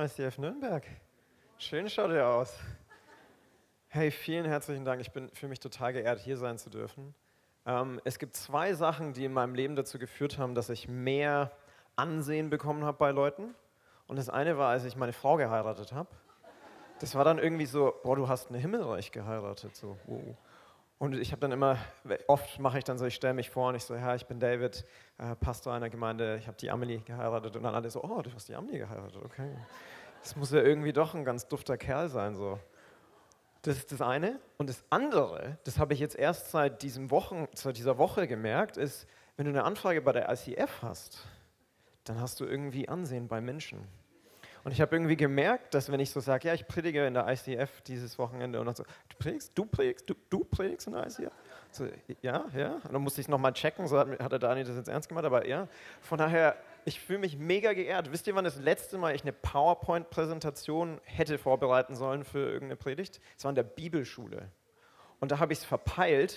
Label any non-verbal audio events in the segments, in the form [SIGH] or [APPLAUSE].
ICF Nürnberg. Schön schaut ihr aus. Hey, vielen herzlichen Dank. Ich bin für mich total geehrt, hier sein zu dürfen. Ähm, es gibt zwei Sachen, die in meinem Leben dazu geführt haben, dass ich mehr Ansehen bekommen habe bei Leuten. Und das eine war, als ich meine Frau geheiratet habe. Das war dann irgendwie so, boah, du hast eine Himmelreich geheiratet. So, wow. Und ich habe dann immer, oft mache ich dann so, ich stelle mich vor und ich so, ja, ich bin David, äh, Pastor einer Gemeinde, ich habe die Amelie geheiratet und dann alle so, oh, du hast die Amelie geheiratet, okay. Das muss ja irgendwie doch ein ganz dufter Kerl sein, so. Das ist das eine. Und das andere, das habe ich jetzt erst seit, diesem Wochen, seit dieser Woche gemerkt, ist, wenn du eine Anfrage bei der ICF hast, dann hast du irgendwie Ansehen bei Menschen. Und ich habe irgendwie gemerkt, dass wenn ich so sage, ja, ich predige in der ICF dieses Wochenende und dann so, du predigst, du predigst, du, du predigst in der ICF? So, ja, ja. Und dann musste ich nochmal checken, so hat, hat der Dani das jetzt ernst gemacht, aber ja. Von daher, ich fühle mich mega geehrt. Wisst ihr, wann das letzte Mal ich eine PowerPoint-Präsentation hätte vorbereiten sollen für irgendeine Predigt? Es war in der Bibelschule. Und da habe ich es verpeilt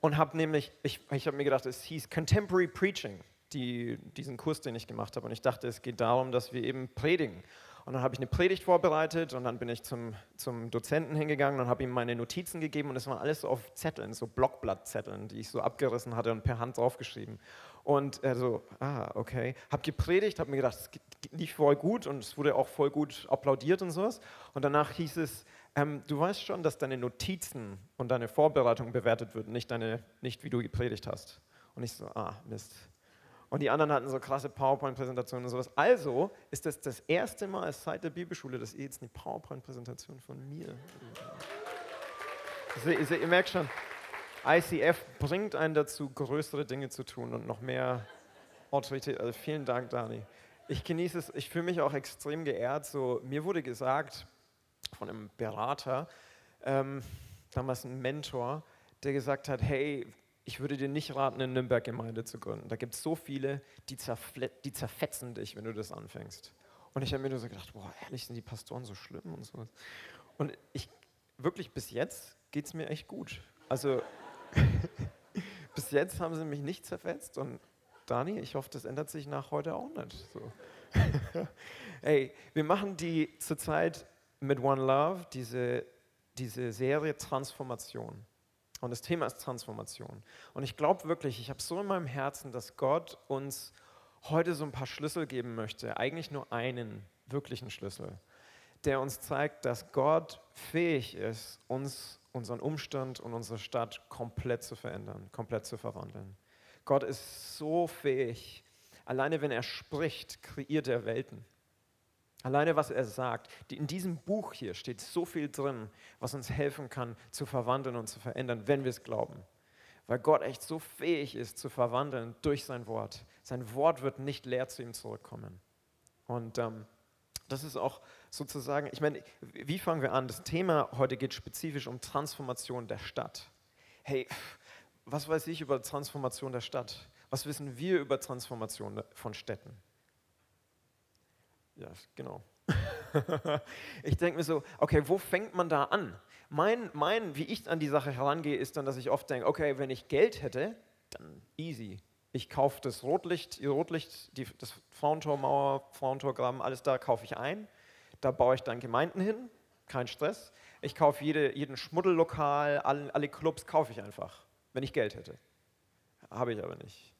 und habe nämlich, ich, ich habe mir gedacht, es hieß Contemporary Preaching die, diesen Kurs, den ich gemacht habe. Und ich dachte, es geht darum, dass wir eben predigen. Und dann habe ich eine Predigt vorbereitet und dann bin ich zum, zum Dozenten hingegangen und habe ihm meine Notizen gegeben und es waren alles so auf Zetteln, so Blockblattzetteln, die ich so abgerissen hatte und per Hand draufgeschrieben. Und er so, ah, okay. Habe gepredigt, habe mir gedacht, es lief voll gut und es wurde auch voll gut applaudiert und sowas. Und danach hieß es, ähm, du weißt schon, dass deine Notizen und deine Vorbereitung bewertet wird, nicht, deine, nicht wie du gepredigt hast. Und ich so, ah, Mist. Und die anderen hatten so krasse PowerPoint-Präsentationen und sowas. Also ist das das erste Mal seit der Bibelschule, dass ihr jetzt eine PowerPoint-Präsentation von mir. Also, ihr, merkt schon, ICF bringt einen dazu, größere Dinge zu tun und noch mehr Autorität. Also vielen Dank, Dani. Ich genieße es, ich fühle mich auch extrem geehrt. So, mir wurde gesagt von einem Berater, ähm, damals ein Mentor, der gesagt hat, hey, ich würde dir nicht raten, eine Nürnberg-Gemeinde zu gründen. Da gibt es so viele, die, die zerfetzen dich, wenn du das anfängst. Und ich habe mir nur so gedacht, boah, ehrlich, sind die Pastoren so schlimm und so. Und ich, wirklich bis jetzt geht es mir echt gut. Also, [LAUGHS] bis jetzt haben sie mich nicht zerfetzt und Dani, ich hoffe, das ändert sich nach heute auch nicht. So. [LAUGHS] Ey, wir machen die zurzeit mit One Love, diese, diese Serie Transformation. Und das Thema ist Transformation. Und ich glaube wirklich, ich habe so in meinem Herzen, dass Gott uns heute so ein paar Schlüssel geben möchte, eigentlich nur einen wirklichen Schlüssel, der uns zeigt, dass Gott fähig ist, uns, unseren Umstand und unsere Stadt komplett zu verändern, komplett zu verwandeln. Gott ist so fähig, alleine wenn er spricht, kreiert er Welten. Alleine was er sagt, in diesem Buch hier steht so viel drin, was uns helfen kann zu verwandeln und zu verändern, wenn wir es glauben. Weil Gott echt so fähig ist zu verwandeln durch sein Wort. Sein Wort wird nicht leer zu ihm zurückkommen. Und ähm, das ist auch sozusagen, ich meine, wie fangen wir an? Das Thema heute geht spezifisch um Transformation der Stadt. Hey, was weiß ich über Transformation der Stadt? Was wissen wir über Transformation von Städten? Ja, genau. [LAUGHS] ich denke mir so, okay, wo fängt man da an? Mein, mein, wie ich an die Sache herangehe, ist dann, dass ich oft denke, okay, wenn ich Geld hätte, dann easy. Ich kaufe das Rotlicht, die Rotlicht, die, das Frauentormauer, Frauentorgramm, alles da kaufe ich ein. Da baue ich dann Gemeinden hin, kein Stress. Ich kaufe jede, jeden Schmuddellokal, alle, alle Clubs kaufe ich einfach, wenn ich Geld hätte. Habe ich aber nicht.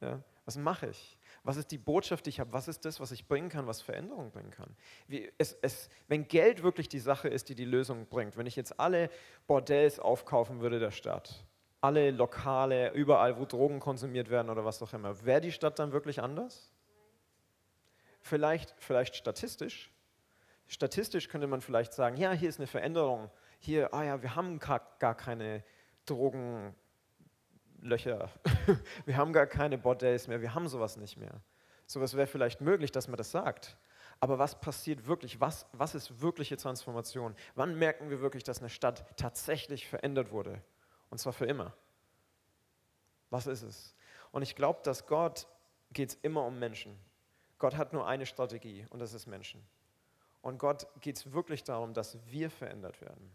Ja? Was mache ich? Was ist die Botschaft, die ich habe? Was ist das, was ich bringen kann, was Veränderung bringen kann? Wie, es, es, wenn Geld wirklich die Sache ist, die die Lösung bringt, wenn ich jetzt alle Bordells aufkaufen würde der Stadt, alle Lokale, überall, wo Drogen konsumiert werden oder was auch immer, wäre die Stadt dann wirklich anders? Vielleicht, vielleicht statistisch. Statistisch könnte man vielleicht sagen, ja, hier ist eine Veränderung. Hier, ah ja, wir haben gar, gar keine Drogen, Löcher. [LAUGHS] Wir haben gar keine Bordells mehr, wir haben sowas nicht mehr. Sowas wäre vielleicht möglich, dass man das sagt. Aber was passiert wirklich? Was, was ist wirkliche Transformation? Wann merken wir wirklich, dass eine Stadt tatsächlich verändert wurde? Und zwar für immer. Was ist es? Und ich glaube, dass Gott geht es immer um Menschen. Gott hat nur eine Strategie und das ist Menschen. Und Gott geht es wirklich darum, dass wir verändert werden.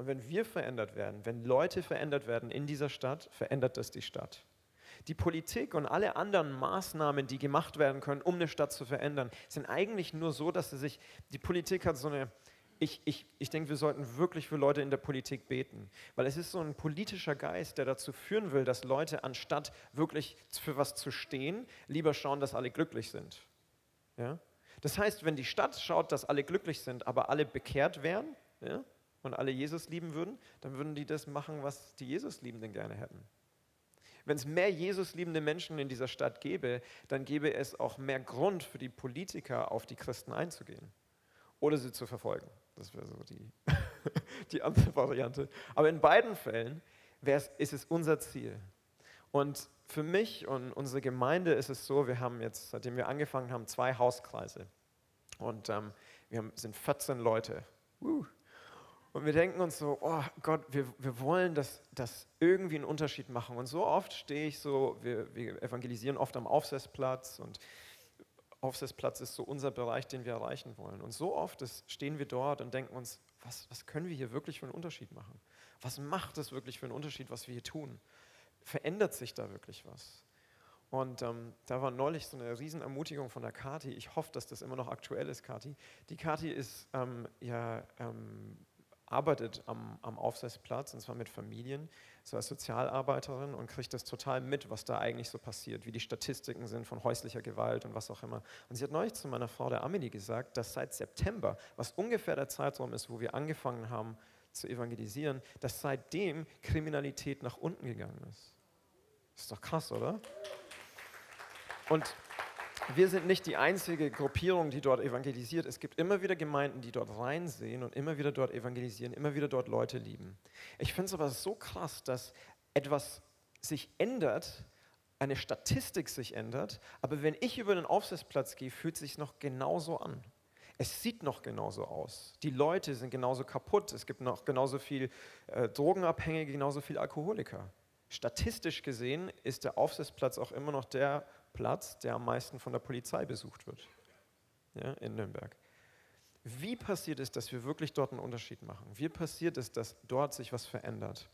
Und wenn wir verändert werden, wenn Leute verändert werden in dieser Stadt, verändert das die Stadt. Die Politik und alle anderen Maßnahmen, die gemacht werden können, um eine Stadt zu verändern, sind eigentlich nur so, dass sie sich, die Politik hat so eine, ich, ich, ich denke, wir sollten wirklich für Leute in der Politik beten, weil es ist so ein politischer Geist, der dazu führen will, dass Leute anstatt wirklich für was zu stehen, lieber schauen, dass alle glücklich sind. Ja? Das heißt, wenn die Stadt schaut, dass alle glücklich sind, aber alle bekehrt wären ja, und alle Jesus lieben würden, dann würden die das machen, was die Jesus-Liebenden gerne hätten. Wenn es mehr Jesus-liebende Menschen in dieser Stadt gäbe, dann gäbe es auch mehr Grund für die Politiker, auf die Christen einzugehen oder sie zu verfolgen. Das wäre so die, [LAUGHS] die andere Variante. Aber in beiden Fällen ist es unser Ziel. Und für mich und unsere Gemeinde ist es so, wir haben jetzt, seitdem wir angefangen haben, zwei Hauskreise. Und ähm, wir haben, sind 14 Leute. Uh. Und wir denken uns so, oh Gott, wir, wir wollen das, das irgendwie einen Unterschied machen. Und so oft stehe ich so, wir, wir evangelisieren oft am Aufsetzplatz und Aufsitzplatz ist so unser Bereich, den wir erreichen wollen. Und so oft ist, stehen wir dort und denken uns, was, was können wir hier wirklich für einen Unterschied machen? Was macht es wirklich für einen Unterschied, was wir hier tun? Verändert sich da wirklich was? Und ähm, da war neulich so eine Riesenermutigung von der Kati. Ich hoffe, dass das immer noch aktuell ist, Kati. Die Kati ist ähm, ja ähm, arbeitet am, am Aufsichtsplatz, und zwar mit Familien, so als Sozialarbeiterin und kriegt das total mit, was da eigentlich so passiert, wie die Statistiken sind von häuslicher Gewalt und was auch immer. Und sie hat neulich zu meiner Frau, der Amelie, gesagt, dass seit September, was ungefähr der Zeitraum ist, wo wir angefangen haben zu evangelisieren, dass seitdem Kriminalität nach unten gegangen ist. Ist doch krass, oder? Und wir sind nicht die einzige Gruppierung, die dort evangelisiert. Es gibt immer wieder Gemeinden, die dort reinsehen und immer wieder dort evangelisieren, immer wieder dort Leute lieben. Ich finde es aber so krass, dass etwas sich ändert, eine Statistik sich ändert, aber wenn ich über den Aufsichtsplatz gehe, fühlt es sich noch genauso an. Es sieht noch genauso aus. Die Leute sind genauso kaputt. Es gibt noch genauso viel äh, Drogenabhängige, genauso viel Alkoholiker. Statistisch gesehen ist der Aufsichtsplatz auch immer noch der Platz, der am meisten von der Polizei besucht wird ja, in Nürnberg. Wie passiert es, dass wir wirklich dort einen Unterschied machen? Wie passiert es, dass dort sich was verändert?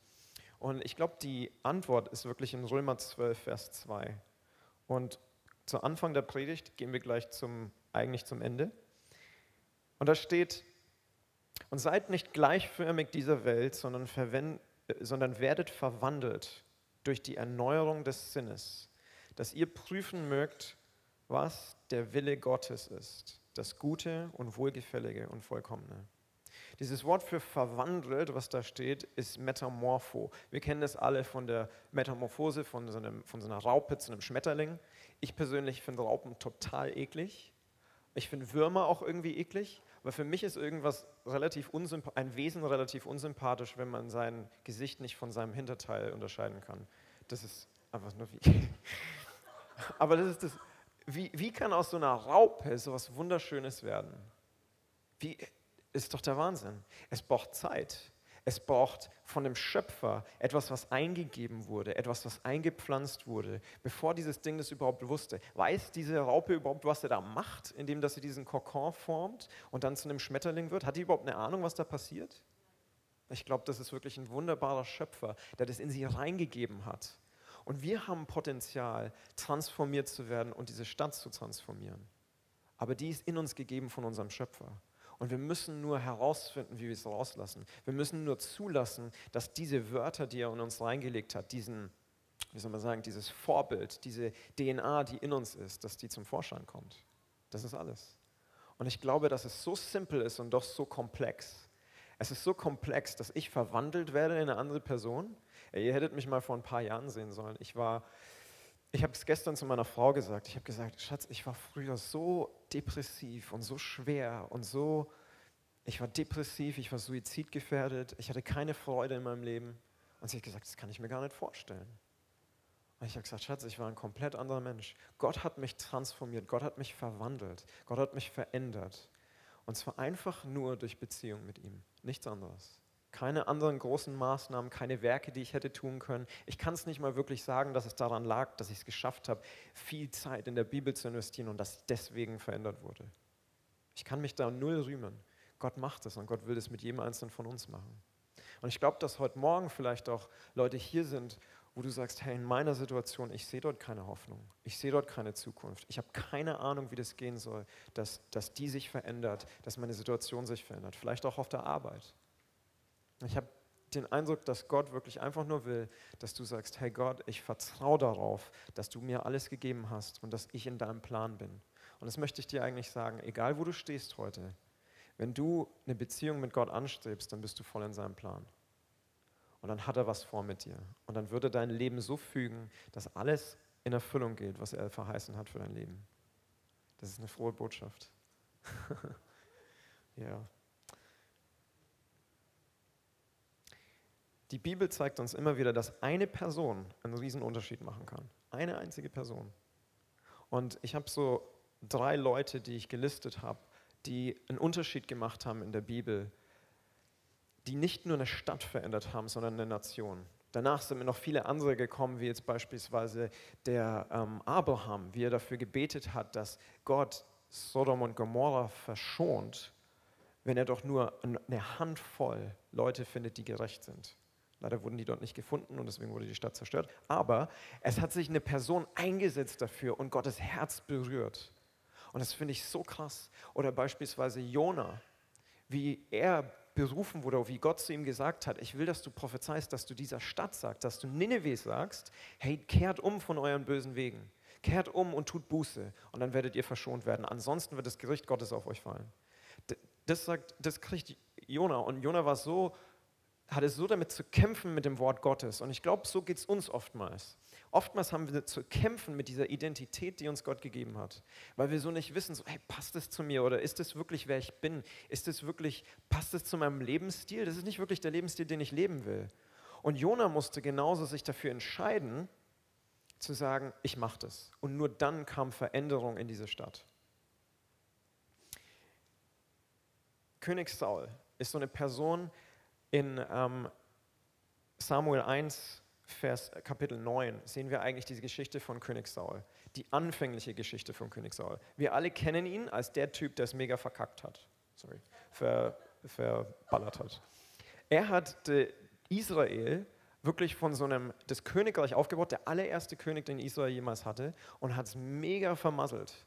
Und ich glaube, die Antwort ist wirklich in Römer 12, Vers 2. Und zu Anfang der Predigt gehen wir gleich zum, eigentlich zum Ende. Und da steht, und seid nicht gleichförmig dieser Welt, sondern, sondern werdet verwandelt durch die Erneuerung des Sinnes, dass ihr prüfen mögt, was der Wille Gottes ist, das Gute und Wohlgefällige und Vollkommene. Dieses Wort für verwandelt, was da steht, ist Metamorpho. Wir kennen das alle von der Metamorphose von so, einem, von so einer Raupe zu einem Schmetterling. Ich persönlich finde Raupen total eklig. Ich finde Würmer auch irgendwie eklig. Aber für mich ist irgendwas relativ ein Wesen relativ unsympathisch, wenn man sein Gesicht nicht von seinem Hinterteil unterscheiden kann. Das ist einfach nur wie. [LAUGHS] Aber das ist das, wie, wie kann aus so einer Raupe so was Wunderschönes werden? Wie, ist doch der Wahnsinn. Es braucht Zeit. Es braucht von dem Schöpfer etwas, was eingegeben wurde, etwas, was eingepflanzt wurde, bevor dieses Ding das überhaupt wusste. Weiß diese Raupe überhaupt, was er da macht, indem dass sie diesen Kokon formt und dann zu einem Schmetterling wird? Hat die überhaupt eine Ahnung, was da passiert? Ich glaube, das ist wirklich ein wunderbarer Schöpfer, der das in sie reingegeben hat. Und wir haben Potenzial, transformiert zu werden und diese Stadt zu transformieren. Aber die ist in uns gegeben von unserem Schöpfer. Und wir müssen nur herausfinden, wie wir es rauslassen. Wir müssen nur zulassen, dass diese Wörter, die er in uns reingelegt hat, diesen, wie soll man sagen, dieses Vorbild, diese DNA, die in uns ist, dass die zum Vorschein kommt. Das ist alles. Und ich glaube, dass es so simpel ist und doch so komplex. Es ist so komplex, dass ich verwandelt werde in eine andere Person Ihr hättet mich mal vor ein paar Jahren sehen sollen. Ich war, ich habe es gestern zu meiner Frau gesagt. Ich habe gesagt, Schatz, ich war früher so depressiv und so schwer und so, ich war depressiv, ich war suizidgefährdet, ich hatte keine Freude in meinem Leben. Und sie hat gesagt, das kann ich mir gar nicht vorstellen. Und ich habe gesagt, Schatz, ich war ein komplett anderer Mensch. Gott hat mich transformiert, Gott hat mich verwandelt, Gott hat mich verändert. Und zwar einfach nur durch Beziehung mit ihm, nichts anderes keine anderen großen Maßnahmen, keine Werke, die ich hätte tun können. Ich kann es nicht mal wirklich sagen, dass es daran lag, dass ich es geschafft habe, viel Zeit in der Bibel zu investieren und dass deswegen verändert wurde. Ich kann mich da null rühmen. Gott macht es und Gott will es mit jedem Einzelnen von uns machen. Und ich glaube, dass heute Morgen vielleicht auch Leute hier sind wo du sagst, hey, in meiner Situation, ich sehe dort keine Hoffnung, ich sehe dort keine Zukunft, ich habe keine Ahnung, wie das gehen soll, dass, dass die sich verändert, dass meine Situation sich verändert, vielleicht auch auf der Arbeit. Ich habe den Eindruck, dass Gott wirklich einfach nur will, dass du sagst, hey Gott, ich vertraue darauf, dass du mir alles gegeben hast und dass ich in deinem Plan bin. Und das möchte ich dir eigentlich sagen, egal wo du stehst heute, wenn du eine Beziehung mit Gott anstrebst, dann bist du voll in seinem Plan. Und dann hat er was vor mit dir. Und dann würde dein Leben so fügen, dass alles in Erfüllung geht, was er verheißen hat für dein Leben. Das ist eine frohe Botschaft. [LAUGHS] ja. Die Bibel zeigt uns immer wieder, dass eine Person einen riesen Unterschied machen kann. Eine einzige Person. Und ich habe so drei Leute, die ich gelistet habe, die einen Unterschied gemacht haben in der Bibel, die nicht nur eine Stadt verändert haben, sondern eine Nation. Danach sind mir noch viele andere gekommen, wie jetzt beispielsweise der ähm, Abraham, wie er dafür gebetet hat, dass Gott Sodom und Gomorra verschont, wenn er doch nur eine Handvoll Leute findet, die gerecht sind. Leider wurden die dort nicht gefunden und deswegen wurde die Stadt zerstört. Aber es hat sich eine Person eingesetzt dafür und Gottes Herz berührt. Und das finde ich so krass. Oder beispielsweise Jona, wie er berufen wurde, wie Gott zu ihm gesagt hat, ich will, dass du prophezeist, dass du dieser Stadt sagst, dass du Nineveh sagst, hey, kehrt um von euren bösen Wegen. Kehrt um und tut Buße und dann werdet ihr verschont werden. Ansonsten wird das Gericht Gottes auf euch fallen. Das sagt, das kriegt Jona und Jona war so hat es so damit zu kämpfen mit dem Wort Gottes. Und ich glaube, so geht es uns oftmals. Oftmals haben wir zu kämpfen mit dieser Identität, die uns Gott gegeben hat. Weil wir so nicht wissen, so, hey, passt es zu mir oder ist es wirklich, wer ich bin? Ist es wirklich, passt es zu meinem Lebensstil? Das ist nicht wirklich der Lebensstil, den ich leben will. Und Jona musste genauso sich dafür entscheiden, zu sagen, ich mache das. Und nur dann kam Veränderung in diese Stadt. König Saul ist so eine Person, in ähm, Samuel 1, Vers, Kapitel 9 sehen wir eigentlich diese Geschichte von König Saul, die anfängliche Geschichte von König Saul. Wir alle kennen ihn als der Typ, der es mega verkackt hat, sorry, ver, verballert hat. Er hat Israel wirklich von so einem, das Königreich aufgebaut, der allererste König, den Israel jemals hatte, und hat es mega vermasselt.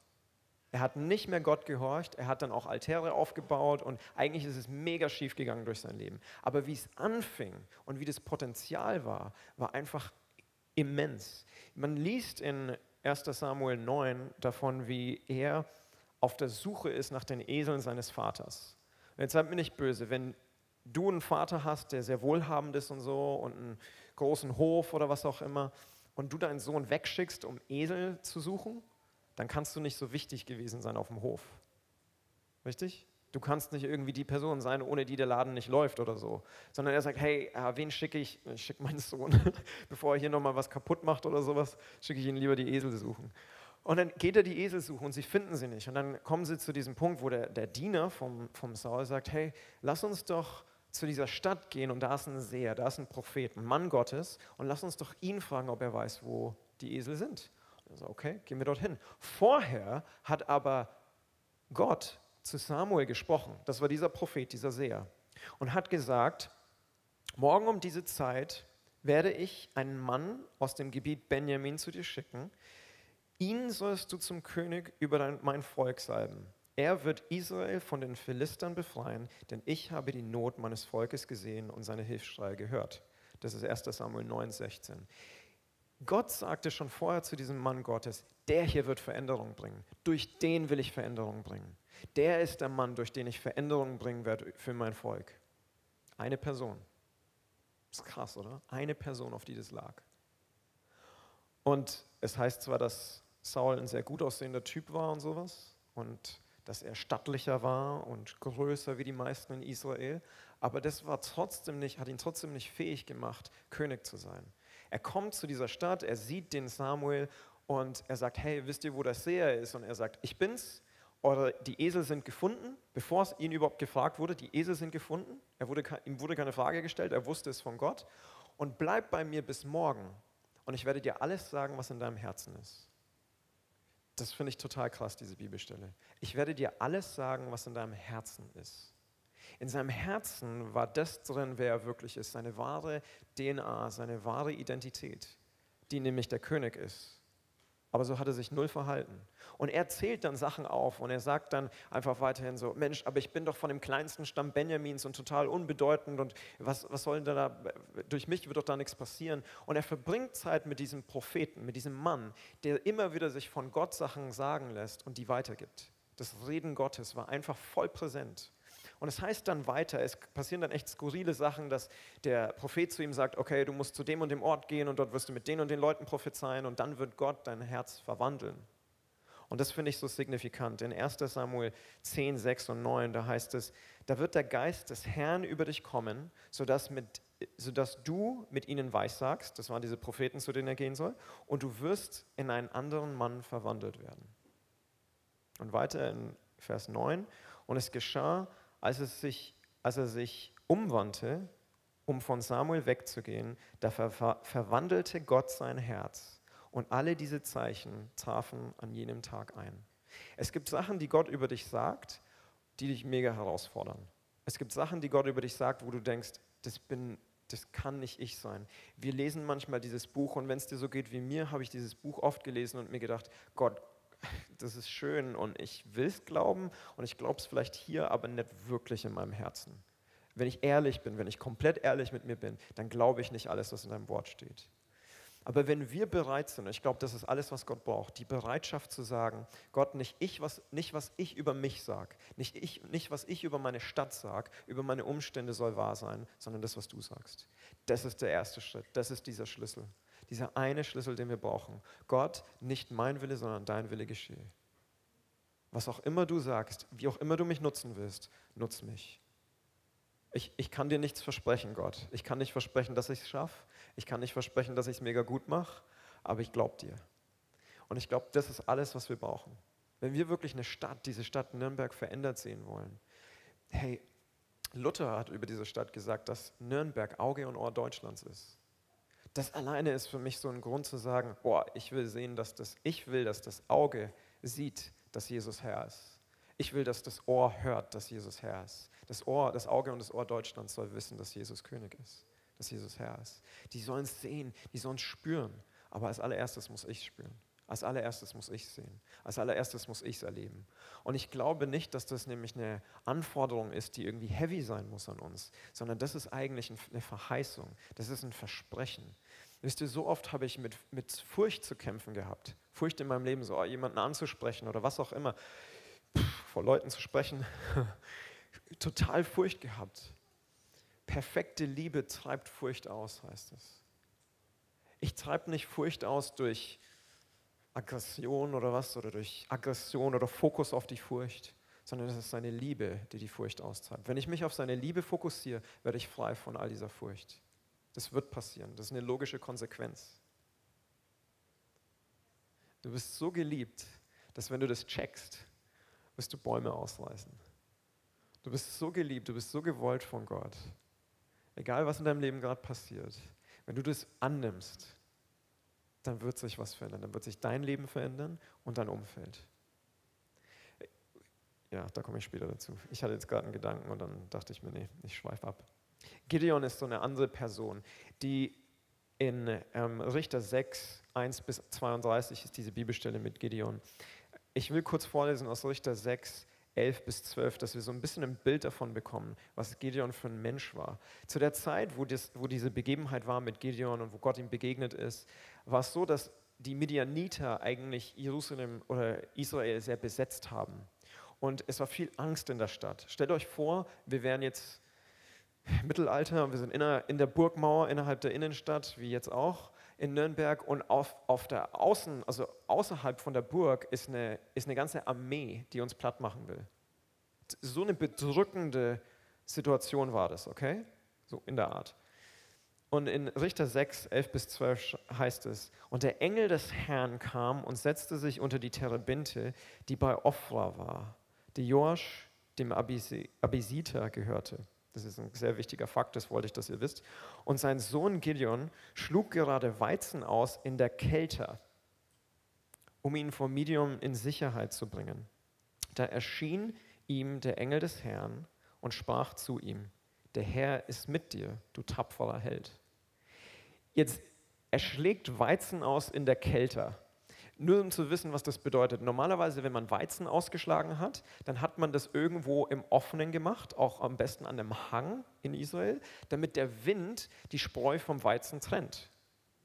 Er hat nicht mehr Gott gehorcht, er hat dann auch Altäre aufgebaut und eigentlich ist es mega schief gegangen durch sein Leben. Aber wie es anfing und wie das Potenzial war, war einfach immens. Man liest in 1 Samuel 9 davon, wie er auf der Suche ist nach den Eseln seines Vaters. Und jetzt seid mir nicht böse, wenn du einen Vater hast, der sehr wohlhabend ist und so und einen großen Hof oder was auch immer, und du deinen Sohn wegschickst, um Esel zu suchen, dann kannst du nicht so wichtig gewesen sein auf dem Hof. Richtig? Du kannst nicht irgendwie die Person sein, ohne die der Laden nicht läuft oder so. Sondern er sagt, hey, äh, wen schicke ich? Ich schicke meinen Sohn. [LAUGHS] Bevor er hier nochmal was kaputt macht oder sowas, schicke ich ihn lieber die Esel suchen. Und dann geht er die Esel suchen und sie finden sie nicht. Und dann kommen sie zu diesem Punkt, wo der, der Diener vom, vom Saul sagt, hey, lass uns doch zu dieser Stadt gehen und da ist ein Seher, da ist ein Prophet, ein Mann Gottes und lass uns doch ihn fragen, ob er weiß, wo die Esel sind. Also okay, gehen wir dorthin. Vorher hat aber Gott zu Samuel gesprochen. Das war dieser Prophet, dieser Seher. Und hat gesagt, morgen um diese Zeit werde ich einen Mann aus dem Gebiet Benjamin zu dir schicken. Ihn sollst du zum König über dein, mein Volk salben. Er wird Israel von den Philistern befreien, denn ich habe die Not meines Volkes gesehen und seine Hilfsschreie gehört. Das ist 1 Samuel 9, 16. Gott sagte schon vorher zu diesem Mann Gottes, der hier wird Veränderung bringen. Durch den will ich Veränderung bringen. Der ist der Mann, durch den ich Veränderung bringen werde für mein Volk. Eine Person. Ist krass, oder? Eine Person, auf die das lag. Und es heißt zwar, dass Saul ein sehr gut aussehender Typ war und sowas und dass er stattlicher war und größer wie die meisten in Israel, aber das war trotzdem nicht, hat ihn trotzdem nicht fähig gemacht, König zu sein. Er kommt zu dieser Stadt, er sieht den Samuel und er sagt, hey, wisst ihr, wo der Seher ist? Und er sagt, ich bin's. Oder die Esel sind gefunden, bevor es ihn überhaupt gefragt wurde, die Esel sind gefunden. Er wurde, ihm wurde keine Frage gestellt, er wusste es von Gott. Und bleib bei mir bis morgen und ich werde dir alles sagen, was in deinem Herzen ist. Das finde ich total krass, diese Bibelstelle. Ich werde dir alles sagen, was in deinem Herzen ist. In seinem Herzen war das drin, wer er wirklich ist, seine wahre DNA, seine wahre Identität. die nämlich der König ist. Aber so hat er sich null verhalten. Und er zählt dann Sachen auf und er sagt dann einfach weiterhin so, Mensch, aber ich bin doch von dem kleinsten Stamm Benjamins und total unbedeutend und was, was soll denn da, durch mich wird doch da nichts passieren. Und er verbringt Zeit mit diesem Propheten, mit diesem Mann, der immer wieder sich von Gott Sachen sagen lässt und die weitergibt. Das Reden Gottes war einfach voll präsent. Und es heißt dann weiter, es passieren dann echt skurrile Sachen, dass der Prophet zu ihm sagt, okay, du musst zu dem und dem Ort gehen und dort wirst du mit den und den Leuten prophezeien und dann wird Gott dein Herz verwandeln. Und das finde ich so signifikant. In 1 Samuel 10, 6 und 9, da heißt es, da wird der Geist des Herrn über dich kommen, sodass, mit, sodass du mit ihnen weissagst, das waren diese Propheten, zu denen er gehen soll, und du wirst in einen anderen Mann verwandelt werden. Und weiter in Vers 9, und es geschah, als, es sich, als er sich umwandte, um von Samuel wegzugehen, da ver verwandelte Gott sein Herz. Und alle diese Zeichen trafen an jenem Tag ein. Es gibt Sachen, die Gott über dich sagt, die dich mega herausfordern. Es gibt Sachen, die Gott über dich sagt, wo du denkst, das, bin, das kann nicht ich sein. Wir lesen manchmal dieses Buch und wenn es dir so geht wie mir, habe ich dieses Buch oft gelesen und mir gedacht, Gott, das ist schön und ich will es glauben und ich glaube es vielleicht hier, aber nicht wirklich in meinem Herzen. Wenn ich ehrlich bin, wenn ich komplett ehrlich mit mir bin, dann glaube ich nicht alles, was in deinem Wort steht. Aber wenn wir bereit sind, und ich glaube, das ist alles, was Gott braucht, die Bereitschaft zu sagen, Gott, nicht, ich, was, nicht was ich über mich sage, nicht, ich, nicht was ich über meine Stadt sage, über meine Umstände soll wahr sein, sondern das, was du sagst. Das ist der erste Schritt, das ist dieser Schlüssel dieser eine Schlüssel, den wir brauchen. Gott, nicht mein Wille, sondern dein Wille geschehe. Was auch immer du sagst, wie auch immer du mich nutzen willst, nutz mich. Ich, ich kann dir nichts versprechen, Gott. Ich kann nicht versprechen, dass ich es schaffe. Ich kann nicht versprechen, dass ich es mega gut mache, aber ich glaube dir. Und ich glaube, das ist alles, was wir brauchen. Wenn wir wirklich eine Stadt, diese Stadt Nürnberg verändert sehen wollen, hey, Luther hat über diese Stadt gesagt, dass Nürnberg Auge und Ohr Deutschlands ist. Das alleine ist für mich so ein Grund zu sagen, boah, ich will sehen, dass das, ich will, dass das Auge sieht, dass Jesus Herr ist. Ich will, dass das Ohr hört, dass Jesus Herr ist. Das Ohr, das Auge und das Ohr Deutschlands soll wissen, dass Jesus König ist, dass Jesus Herr ist. Die sollen es sehen, die sollen es spüren. Aber als allererstes muss ich spüren. Als allererstes muss ich sehen. Als allererstes muss ich es erleben. Und ich glaube nicht, dass das nämlich eine Anforderung ist, die irgendwie heavy sein muss an uns, sondern das ist eigentlich eine Verheißung. Das ist ein Versprechen. Wisst ihr, so oft habe ich mit, mit Furcht zu kämpfen gehabt. Furcht in meinem Leben, so jemanden anzusprechen oder was auch immer. Puh, vor Leuten zu sprechen. [LAUGHS] Total Furcht gehabt. Perfekte Liebe treibt Furcht aus, heißt es. Ich treibe nicht Furcht aus durch Aggression oder was, oder durch Aggression oder Fokus auf die Furcht, sondern es ist seine Liebe, die die Furcht austreibt. Wenn ich mich auf seine Liebe fokussiere, werde ich frei von all dieser Furcht. Das wird passieren, das ist eine logische Konsequenz. Du bist so geliebt, dass wenn du das checkst, wirst du Bäume ausreißen. Du bist so geliebt, du bist so gewollt von Gott. Egal, was in deinem Leben gerade passiert, wenn du das annimmst, dann wird sich was verändern. Dann wird sich dein Leben verändern und dein Umfeld. Ja, da komme ich später dazu. Ich hatte jetzt gerade einen Gedanken und dann dachte ich mir, nee, ich schweife ab. Gideon ist so eine andere Person, die in ähm, Richter 6, 1 bis 32 ist diese Bibelstelle mit Gideon. Ich will kurz vorlesen aus Richter 6, 11 bis 12, dass wir so ein bisschen ein Bild davon bekommen, was Gideon für ein Mensch war. Zu der Zeit, wo, das, wo diese Begebenheit war mit Gideon und wo Gott ihm begegnet ist, war es so, dass die Midianiter eigentlich Jerusalem oder Israel sehr besetzt haben. Und es war viel Angst in der Stadt. Stellt euch vor, wir wären jetzt Mittelalter und wir sind in der Burgmauer innerhalb der Innenstadt, wie jetzt auch in Nürnberg. Und auf, auf der Außen, also außerhalb von der Burg, ist eine, ist eine ganze Armee, die uns platt machen will. So eine bedrückende Situation war das, okay? So in der Art. Und in Richter 6, 11 bis 12 heißt es, und der Engel des Herrn kam und setzte sich unter die Terebinte, die bei Ophra war, die Joasch, dem Abisiter, gehörte. Das ist ein sehr wichtiger Fakt, das wollte ich, dass ihr wisst. Und sein Sohn Gideon schlug gerade Weizen aus in der Kälte, um ihn vor Midian in Sicherheit zu bringen. Da erschien ihm der Engel des Herrn und sprach zu ihm, der Herr ist mit dir, du tapferer Held. Jetzt, Er schlägt Weizen aus in der Kälte. Nur um zu wissen, was das bedeutet. Normalerweise, wenn man Weizen ausgeschlagen hat, dann hat man das irgendwo im Offenen gemacht, auch am besten an einem Hang in Israel, damit der Wind die Spreu vom Weizen trennt.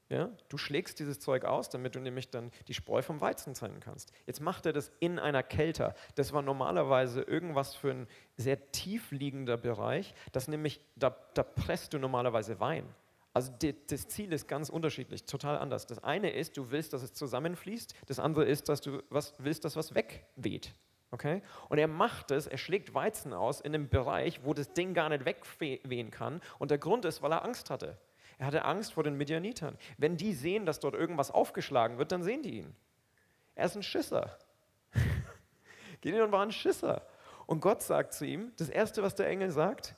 Ja? Du schlägst dieses Zeug aus, damit du nämlich dann die Spreu vom Weizen trennen kannst. Jetzt macht er das in einer Kälte. Das war normalerweise irgendwas für ein sehr tief liegender Bereich. Das nämlich, da, da presst du normalerweise Wein. Also die, das Ziel ist ganz unterschiedlich, total anders. Das eine ist, du willst, dass es zusammenfließt. Das andere ist, dass du was willst, dass was wegweht. Okay? Und er macht es, er schlägt Weizen aus in einem Bereich, wo das Ding gar nicht wegwehen kann. Und der Grund ist, weil er Angst hatte. Er hatte Angst vor den Midianitern. Wenn die sehen, dass dort irgendwas aufgeschlagen wird, dann sehen die ihn. Er ist ein Schisser. [LAUGHS] Gideon war ein Schisser. Und Gott sagt zu ihm, das Erste, was der Engel sagt,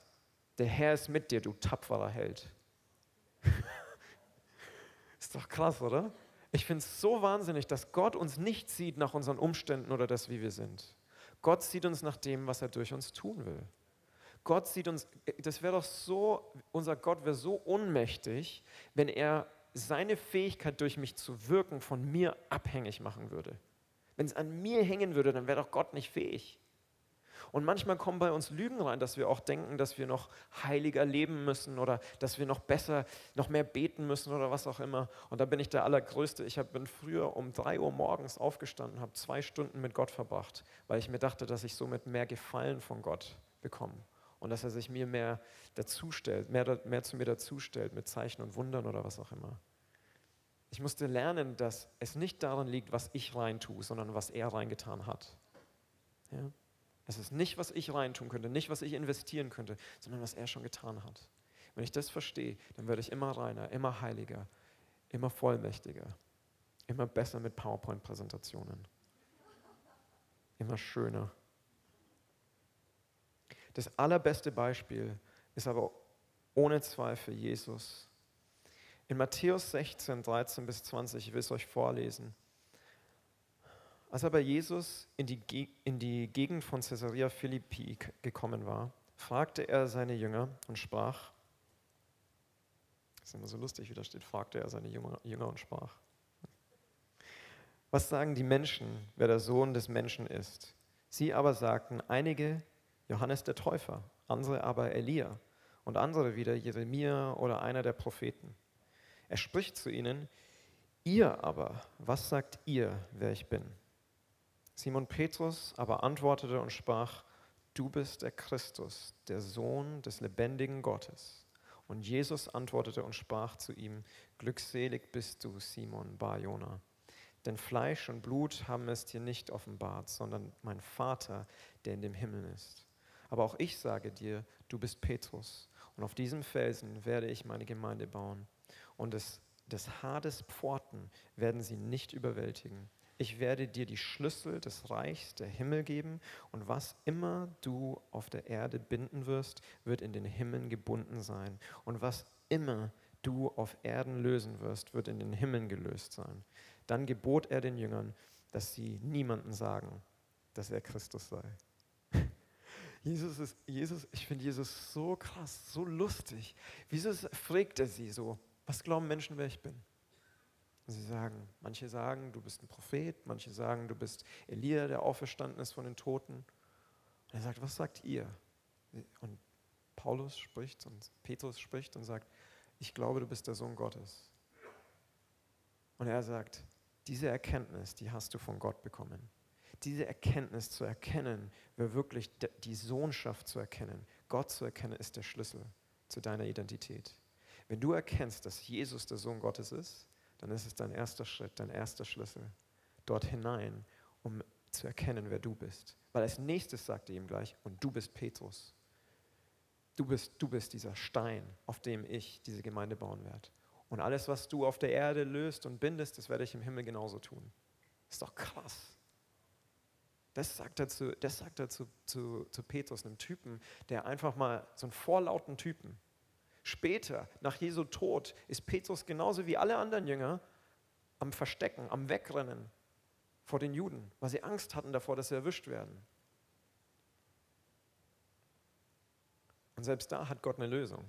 der Herr ist mit dir, du tapferer Held. Ist doch krass, oder? Ich finde es so wahnsinnig, dass Gott uns nicht sieht nach unseren Umständen oder das, wie wir sind. Gott sieht uns nach dem, was er durch uns tun will. Gott sieht uns, das wäre doch so, unser Gott wäre so ohnmächtig, wenn er seine Fähigkeit durch mich zu wirken von mir abhängig machen würde. Wenn es an mir hängen würde, dann wäre doch Gott nicht fähig. Und manchmal kommen bei uns Lügen rein, dass wir auch denken, dass wir noch heiliger leben müssen oder dass wir noch besser, noch mehr beten müssen oder was auch immer. Und da bin ich der Allergrößte. Ich bin früher um drei Uhr morgens aufgestanden, habe zwei Stunden mit Gott verbracht, weil ich mir dachte, dass ich somit mehr Gefallen von Gott bekomme und dass er sich mir mehr dazustellt, mehr, mehr zu mir dazustellt mit Zeichen und Wundern oder was auch immer. Ich musste lernen, dass es nicht daran liegt, was ich rein tue, sondern was er reingetan hat. Ja? Es ist nicht, was ich reintun könnte, nicht, was ich investieren könnte, sondern was er schon getan hat. Wenn ich das verstehe, dann werde ich immer reiner, immer heiliger, immer vollmächtiger, immer besser mit PowerPoint-Präsentationen, immer schöner. Das allerbeste Beispiel ist aber ohne Zweifel Jesus. In Matthäus 16, 13 bis 20, ich will es euch vorlesen. Als aber Jesus in die, in die Gegend von Caesarea Philippi gekommen war, fragte er seine Jünger und sprach, das ist immer so lustig, wie da steht, fragte er seine Jünger, und sprach, was sagen die Menschen, wer der Sohn des Menschen ist? Sie aber sagten, einige Johannes der Täufer, andere aber Elia und andere wieder Jeremia oder einer der Propheten. Er spricht zu ihnen, ihr aber, was sagt ihr, wer ich bin? Simon Petrus aber antwortete und sprach, du bist der Christus, der Sohn des lebendigen Gottes. Und Jesus antwortete und sprach zu ihm, glückselig bist du, Simon Barjona. Denn Fleisch und Blut haben es dir nicht offenbart, sondern mein Vater, der in dem Himmel ist. Aber auch ich sage dir, du bist Petrus, und auf diesem Felsen werde ich meine Gemeinde bauen. Und des, des Hades Pforten werden sie nicht überwältigen ich werde dir die Schlüssel des Reichs der Himmel geben und was immer du auf der Erde binden wirst, wird in den Himmeln gebunden sein. Und was immer du auf Erden lösen wirst, wird in den Himmeln gelöst sein. Dann gebot er den Jüngern, dass sie niemanden sagen, dass er Christus sei. [LAUGHS] Jesus ist, Jesus, ich finde Jesus so krass, so lustig. Wieso fragt er sie so, was glauben Menschen, wer ich bin? Sie sagen, manche sagen, du bist ein Prophet, manche sagen, du bist Elia, der auferstanden ist von den Toten. Und er sagt, was sagt ihr? Und Paulus spricht und Petrus spricht und sagt, ich glaube, du bist der Sohn Gottes. Und er sagt, diese Erkenntnis, die hast du von Gott bekommen. Diese Erkenntnis zu erkennen, wer wirklich die Sohnschaft zu erkennen, Gott zu erkennen, ist der Schlüssel zu deiner Identität. Wenn du erkennst, dass Jesus der Sohn Gottes ist, dann ist es dein erster Schritt, dein erster Schlüssel dort hinein, um zu erkennen, wer du bist. Weil als nächstes sagt er ihm gleich, und du bist Petrus. Du bist, du bist dieser Stein, auf dem ich diese Gemeinde bauen werde. Und alles, was du auf der Erde löst und bindest, das werde ich im Himmel genauso tun. Ist doch krass. Das sagt er, zu, das sagt er zu, zu, zu Petrus, einem Typen, der einfach mal so einen vorlauten Typen, Später, nach Jesu Tod, ist Petrus genauso wie alle anderen Jünger am Verstecken, am Wegrennen vor den Juden, weil sie Angst hatten davor, dass sie erwischt werden. Und selbst da hat Gott eine Lösung.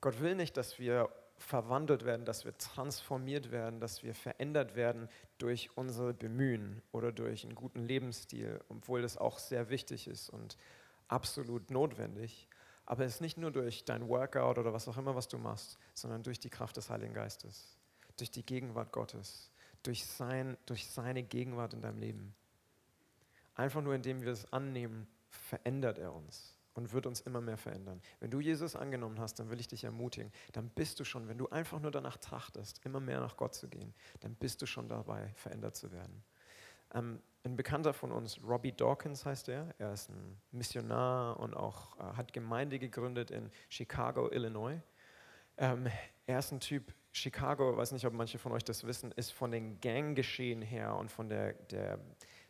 Gott will nicht, dass wir verwandelt werden, dass wir transformiert werden, dass wir verändert werden durch unsere Bemühen oder durch einen guten Lebensstil, obwohl das auch sehr wichtig ist und absolut notwendig. Aber es ist nicht nur durch dein Workout oder was auch immer, was du machst, sondern durch die Kraft des Heiligen Geistes, durch die Gegenwart Gottes, durch, sein, durch seine Gegenwart in deinem Leben. Einfach nur indem wir es annehmen, verändert er uns und wird uns immer mehr verändern. Wenn du Jesus angenommen hast, dann will ich dich ermutigen, dann bist du schon, wenn du einfach nur danach trachtest, immer mehr nach Gott zu gehen, dann bist du schon dabei, verändert zu werden. Ähm, ein Bekannter von uns, Robbie Dawkins heißt er, er ist ein Missionar und auch äh, hat Gemeinde gegründet in Chicago, Illinois. Ähm, er ist ein Typ, Chicago, weiß nicht, ob manche von euch das wissen, ist von den Ganggeschehen her und von der, der,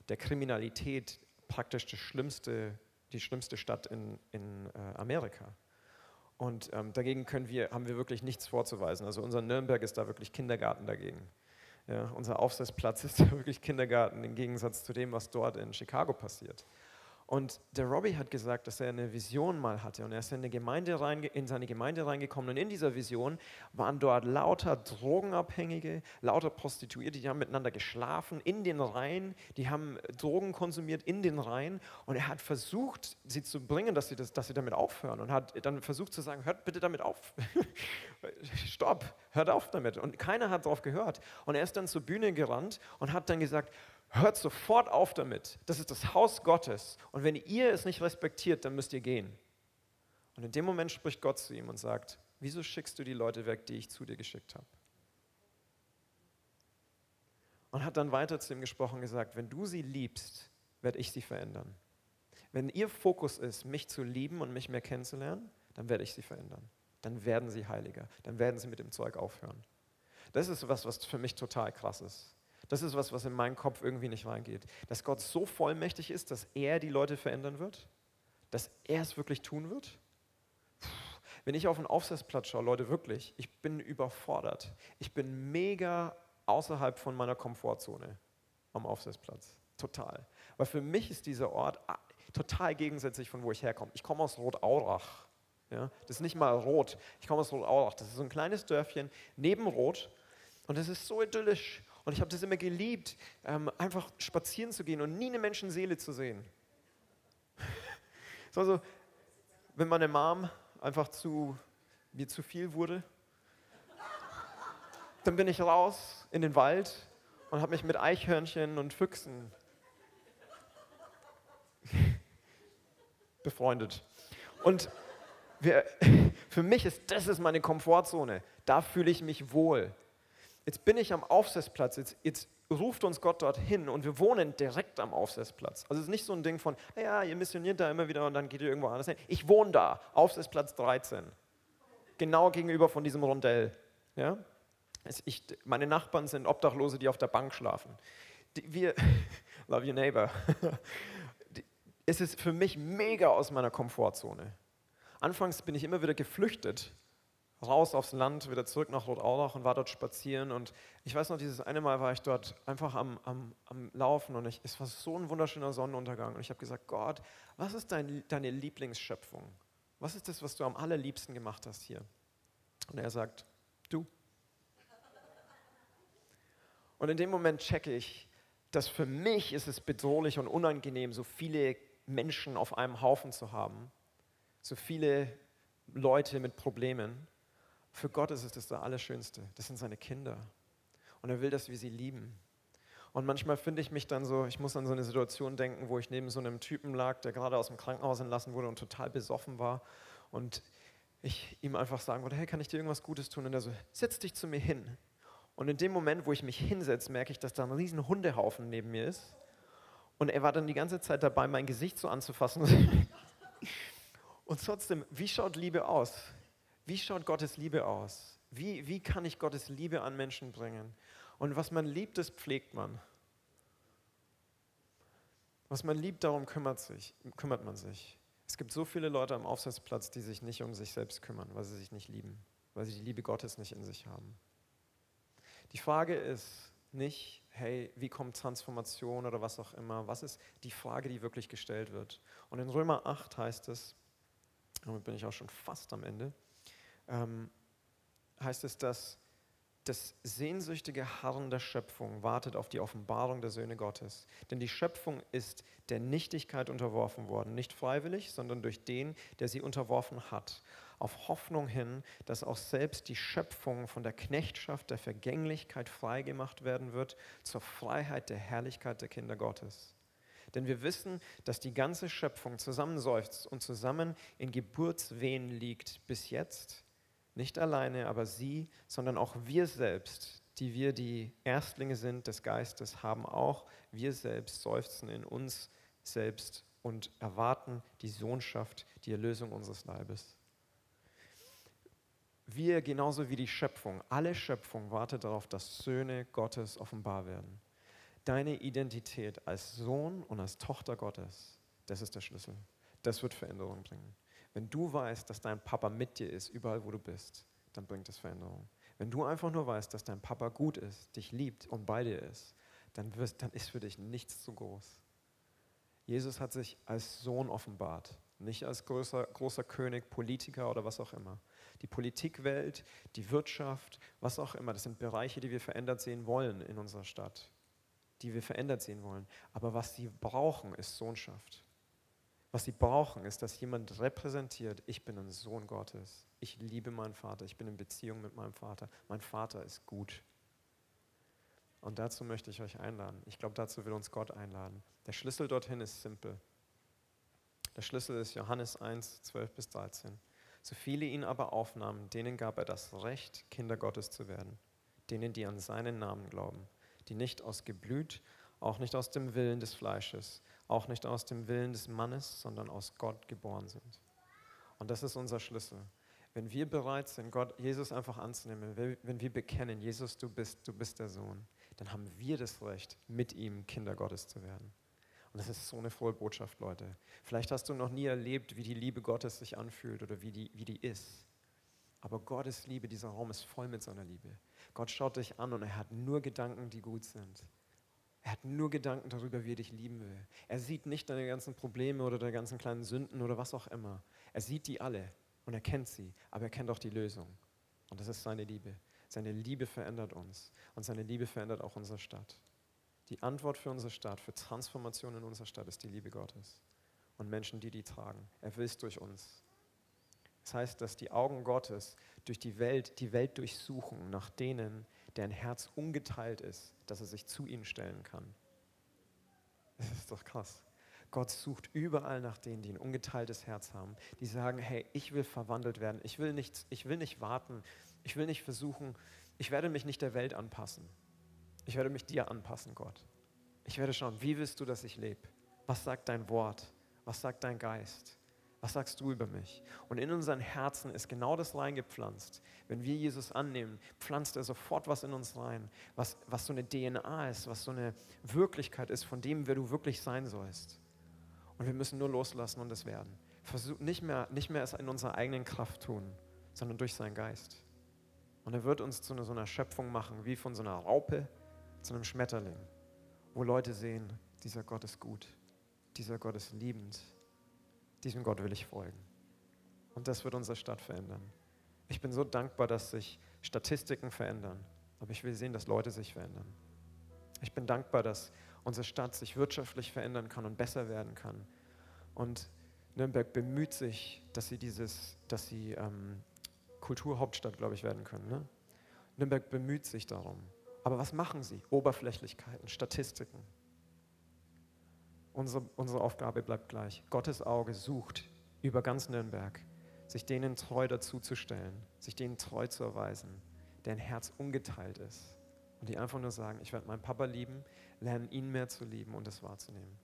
der Kriminalität praktisch das schlimmste die schlimmste Stadt in, in äh, Amerika. Und ähm, dagegen können wir, haben wir wirklich nichts vorzuweisen. Also unser Nürnberg ist da wirklich Kindergarten dagegen. Ja, unser Aufsatzplatz ist [LAUGHS] wirklich Kindergarten im Gegensatz zu dem, was dort in Chicago passiert. Und der Robbie hat gesagt, dass er eine Vision mal hatte. Und er ist in, eine Gemeinde rein, in seine Gemeinde reingekommen. Und in dieser Vision waren dort lauter Drogenabhängige, lauter Prostituierte, die haben miteinander geschlafen in den Reihen, die haben Drogen konsumiert in den Reihen und er hat versucht, sie zu bringen, dass sie, das, dass sie damit aufhören. Und hat dann versucht zu sagen, hört bitte damit auf, [LAUGHS] stopp, hört auf damit. Und keiner hat darauf gehört. Und er ist dann zur Bühne gerannt und hat dann gesagt, hört sofort auf damit. Das ist das Haus Gottes. Und wenn ihr es nicht respektiert, dann müsst ihr gehen. Und in dem Moment spricht Gott zu ihm und sagt, wieso schickst du die Leute weg, die ich zu dir geschickt habe? Und hat dann weiter zu ihm gesprochen und gesagt, wenn du sie liebst, werde ich sie verändern. Wenn ihr Fokus ist, mich zu lieben und mich mehr kennenzulernen, dann werde ich sie verändern. Dann werden sie heiliger. Dann werden sie mit dem Zeug aufhören. Das ist was, was für mich total krass ist. Das ist was, was in meinen Kopf irgendwie nicht reingeht. Dass Gott so vollmächtig ist, dass er die Leute verändern wird, dass er es wirklich tun wird. Wenn ich auf einen Aufsatzplatz schaue, Leute, wirklich, ich bin überfordert. Ich bin mega außerhalb von meiner Komfortzone am Aufsatzplatz. Total. Weil für mich ist dieser Ort ah, total gegensätzlich von wo ich herkomme. Ich komme aus Rotaurach. Ja, das ist nicht mal Rot. Ich komme aus Rotaurach. Das ist so ein kleines Dörfchen neben Rot. Und es ist so idyllisch. Und ich habe das immer geliebt, ähm, einfach spazieren zu gehen und nie eine Menschenseele zu sehen. [LAUGHS] so, also, wenn meine Mom einfach zu, mir zu viel wurde, dann bin ich raus in den Wald und habe mich mit Eichhörnchen und Füchsen [LAUGHS] befreundet. Und wir, [LAUGHS] für mich ist das ist meine Komfortzone. Da fühle ich mich wohl. Jetzt bin ich am Aufsatzplatz, jetzt, jetzt ruft uns Gott dorthin und wir wohnen direkt am Aufsatzplatz. Also es ist nicht so ein Ding von, ja, ihr missioniert da immer wieder und dann geht ihr irgendwo anders hin. Ich wohne da, Aufsatzplatz 13, genau gegenüber von diesem Rondell. Ja? Ich, meine Nachbarn sind Obdachlose, die auf der Bank schlafen. Die, wir, [LAUGHS] love your neighbor. [LAUGHS] es ist für mich mega aus meiner Komfortzone. Anfangs bin ich immer wieder geflüchtet raus aufs Land, wieder zurück nach Rotaurach und war dort spazieren. Und ich weiß noch, dieses eine Mal war ich dort einfach am, am, am Laufen und ich, es war so ein wunderschöner Sonnenuntergang. Und ich habe gesagt, Gott, was ist dein, deine Lieblingsschöpfung? Was ist das, was du am allerliebsten gemacht hast hier? Und er sagt, du. Und in dem Moment checke ich, dass für mich ist es bedrohlich und unangenehm, so viele Menschen auf einem Haufen zu haben, so viele Leute mit Problemen. Für Gott ist es das Allerschönste. Das sind seine Kinder. Und er will, dass wir sie lieben. Und manchmal finde ich mich dann so, ich muss an so eine Situation denken, wo ich neben so einem Typen lag, der gerade aus dem Krankenhaus entlassen wurde und total besoffen war. Und ich ihm einfach sagen wollte, hey, kann ich dir irgendwas Gutes tun? Und er so, setz dich zu mir hin. Und in dem Moment, wo ich mich hinsetze, merke ich, dass da ein riesen Hundehaufen neben mir ist. Und er war dann die ganze Zeit dabei, mein Gesicht so anzufassen. [LAUGHS] Und trotzdem, wie schaut Liebe aus? Wie schaut Gottes Liebe aus? Wie, wie kann ich Gottes Liebe an Menschen bringen? Und was man liebt, das pflegt man. Was man liebt, darum kümmert, sich, kümmert man sich. Es gibt so viele Leute am Aufsatzplatz, die sich nicht um sich selbst kümmern, weil sie sich nicht lieben, weil sie die Liebe Gottes nicht in sich haben. Die Frage ist nicht, hey, wie kommt Transformation oder was auch immer. Was ist die Frage, die wirklich gestellt wird? Und in Römer 8 heißt es, damit bin ich auch schon fast am Ende, ähm, heißt es, dass das sehnsüchtige Harren der Schöpfung wartet auf die Offenbarung der Söhne Gottes. Denn die Schöpfung ist der Nichtigkeit unterworfen worden, nicht freiwillig, sondern durch den, der sie unterworfen hat, auf Hoffnung hin, dass auch selbst die Schöpfung von der Knechtschaft der Vergänglichkeit freigemacht werden wird zur Freiheit der Herrlichkeit der Kinder Gottes. Denn wir wissen, dass die ganze Schöpfung zusammenseufzt und zusammen in Geburtswehen liegt bis jetzt nicht alleine, aber sie, sondern auch wir selbst, die wir die Erstlinge sind des Geistes, haben auch wir selbst seufzen in uns selbst und erwarten die Sohnschaft, die Erlösung unseres Leibes. Wir genauso wie die Schöpfung, alle Schöpfung wartet darauf, dass Söhne Gottes offenbar werden. Deine Identität als Sohn und als Tochter Gottes, das ist der Schlüssel. Das wird Veränderung bringen. Wenn du weißt, dass dein Papa mit dir ist, überall wo du bist, dann bringt es Veränderung. Wenn du einfach nur weißt, dass dein Papa gut ist, dich liebt und bei dir ist, dann, wirst, dann ist für dich nichts zu groß. Jesus hat sich als Sohn offenbart, nicht als großer, großer König, Politiker oder was auch immer. Die Politikwelt, die Wirtschaft, was auch immer, das sind Bereiche, die wir verändert sehen wollen in unserer Stadt, die wir verändert sehen wollen. Aber was sie brauchen, ist Sohnschaft. Was sie brauchen, ist, dass jemand repräsentiert, ich bin ein Sohn Gottes. Ich liebe meinen Vater. Ich bin in Beziehung mit meinem Vater. Mein Vater ist gut. Und dazu möchte ich euch einladen. Ich glaube, dazu will uns Gott einladen. Der Schlüssel dorthin ist simpel. Der Schlüssel ist Johannes 1, 12 bis 13. So viele ihn aber aufnahmen, denen gab er das Recht, Kinder Gottes zu werden. Denen, die an seinen Namen glauben. Die nicht aus Geblüt, auch nicht aus dem Willen des Fleisches, auch nicht aus dem Willen des Mannes, sondern aus Gott geboren sind. Und das ist unser Schlüssel. Wenn wir bereit sind, Gott, Jesus einfach anzunehmen, wenn wir bekennen, Jesus, du bist, du bist der Sohn, dann haben wir das Recht, mit ihm Kinder Gottes zu werden. Und das ist so eine frohe Botschaft, Leute. Vielleicht hast du noch nie erlebt, wie die Liebe Gottes sich anfühlt oder wie die, wie die ist. Aber Gottes Liebe, dieser Raum ist voll mit seiner Liebe. Gott schaut dich an und er hat nur Gedanken, die gut sind. Er hat nur Gedanken darüber, wie er dich lieben will. Er sieht nicht deine ganzen Probleme oder deine ganzen kleinen Sünden oder was auch immer. Er sieht die alle und er kennt sie, aber er kennt auch die Lösung. Und das ist seine Liebe. Seine Liebe verändert uns und seine Liebe verändert auch unsere Stadt. Die Antwort für unsere Stadt, für Transformation in unserer Stadt ist die Liebe Gottes und Menschen, die die tragen. Er will es durch uns. Das heißt, dass die Augen Gottes durch die Welt, die Welt durchsuchen nach denen, deren Herz ungeteilt ist, dass er sich zu ihnen stellen kann. Das ist doch krass. Gott sucht überall nach denen, die ein ungeteiltes Herz haben, die sagen, hey, ich will verwandelt werden, ich will nicht, ich will nicht warten, ich will nicht versuchen, ich werde mich nicht der Welt anpassen. Ich werde mich dir anpassen, Gott. Ich werde schauen, wie willst du, dass ich lebe? Was sagt dein Wort? Was sagt dein Geist? Was sagst du über mich? Und in unseren Herzen ist genau das reingepflanzt. Wenn wir Jesus annehmen, pflanzt er sofort was in uns rein, was, was so eine DNA ist, was so eine Wirklichkeit ist, von dem, wer du wirklich sein sollst. Und wir müssen nur loslassen und es werden. Versuch, nicht, mehr, nicht mehr es in unserer eigenen Kraft tun, sondern durch seinen Geist. Und er wird uns zu einer, so einer Schöpfung machen, wie von so einer Raupe zu einem Schmetterling, wo Leute sehen, dieser Gott ist gut, dieser Gott ist liebend, diesem Gott will ich folgen. Und das wird unsere Stadt verändern. Ich bin so dankbar, dass sich Statistiken verändern, aber ich will sehen, dass Leute sich verändern. Ich bin dankbar, dass unsere Stadt sich wirtschaftlich verändern kann und besser werden kann. Und Nürnberg bemüht sich, dass sie dieses, dass sie ähm, Kulturhauptstadt, glaube ich, werden können. Ne? Nürnberg bemüht sich darum. Aber was machen sie? Oberflächlichkeiten, Statistiken. Unsere, unsere Aufgabe bleibt gleich. Gottes Auge sucht über ganz Nürnberg, sich denen treu dazuzustellen, sich denen treu zu erweisen, deren Herz ungeteilt ist. Und die einfach nur sagen, ich werde meinen Papa lieben, lernen ihn mehr zu lieben und es wahrzunehmen.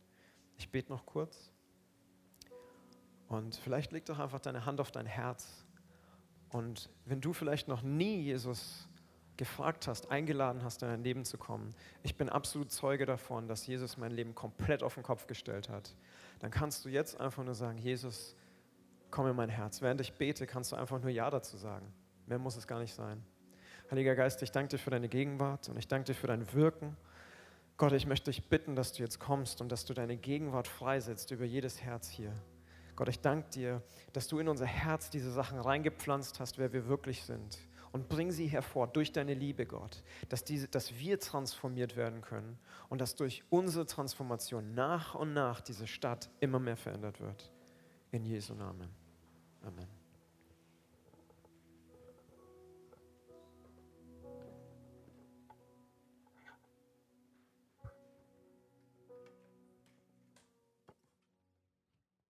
Ich bete noch kurz. Und vielleicht leg doch einfach deine Hand auf dein Herz. Und wenn du vielleicht noch nie Jesus gefragt hast, eingeladen hast, in dein Leben zu kommen, ich bin absolut Zeuge davon, dass Jesus mein Leben komplett auf den Kopf gestellt hat, dann kannst du jetzt einfach nur sagen, Jesus, komm in mein Herz. Während ich bete, kannst du einfach nur Ja dazu sagen. Mehr muss es gar nicht sein. Heiliger Geist, ich danke dir für deine Gegenwart und ich danke dir für dein Wirken. Gott, ich möchte dich bitten, dass du jetzt kommst und dass du deine Gegenwart freisetzt über jedes Herz hier. Gott, ich danke dir, dass du in unser Herz diese Sachen reingepflanzt hast, wer wir wirklich sind und bring sie hervor durch deine Liebe, Gott, dass, diese, dass wir transformiert werden können und dass durch unsere Transformation nach und nach diese Stadt immer mehr verändert wird. In Jesu Namen. Amen.